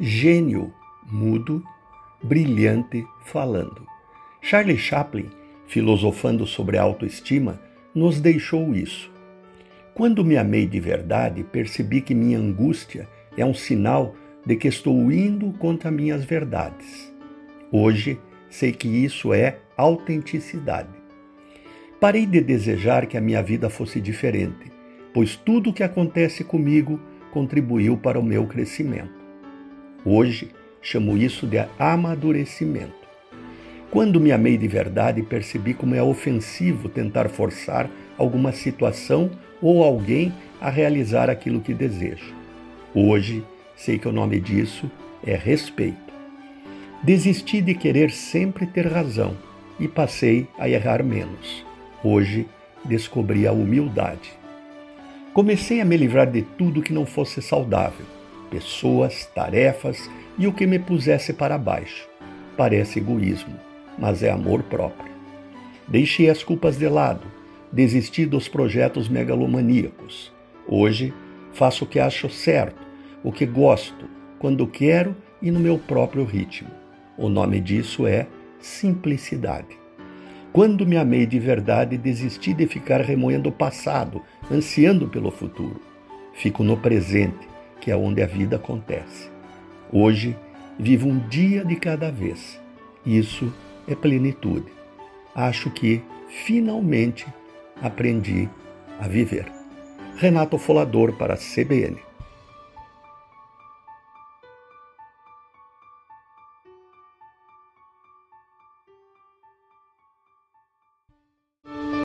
gênio mudo, brilhante falando. Charlie Chaplin, filosofando sobre a autoestima, nos deixou isso. Quando me amei de verdade, percebi que minha angústia é um sinal de que estou indo contra minhas verdades. Hoje, sei que isso é autenticidade. Parei de desejar que a minha vida fosse diferente, pois tudo o que acontece comigo contribuiu para o meu crescimento. Hoje, chamo isso de amadurecimento. Quando me amei de verdade, percebi como é ofensivo tentar forçar alguma situação ou alguém a realizar aquilo que desejo. Hoje, sei que o nome disso é respeito. Desisti de querer sempre ter razão e passei a errar menos. Hoje, descobri a humildade. Comecei a me livrar de tudo que não fosse saudável, pessoas, tarefas e o que me pusesse para baixo. Parece egoísmo, mas é amor próprio. Deixei as culpas de lado, desisti dos projetos megalomaníacos. Hoje, faço o que acho certo, o que gosto, quando quero e no meu próprio ritmo. O nome disso é simplicidade. Quando me amei de verdade, desisti de ficar remoendo o passado, ansiando pelo futuro. Fico no presente, que é onde a vida acontece. Hoje, vivo um dia de cada vez. Isso é plenitude. Acho que, finalmente, aprendi a viver. Renato Folador para a CBN.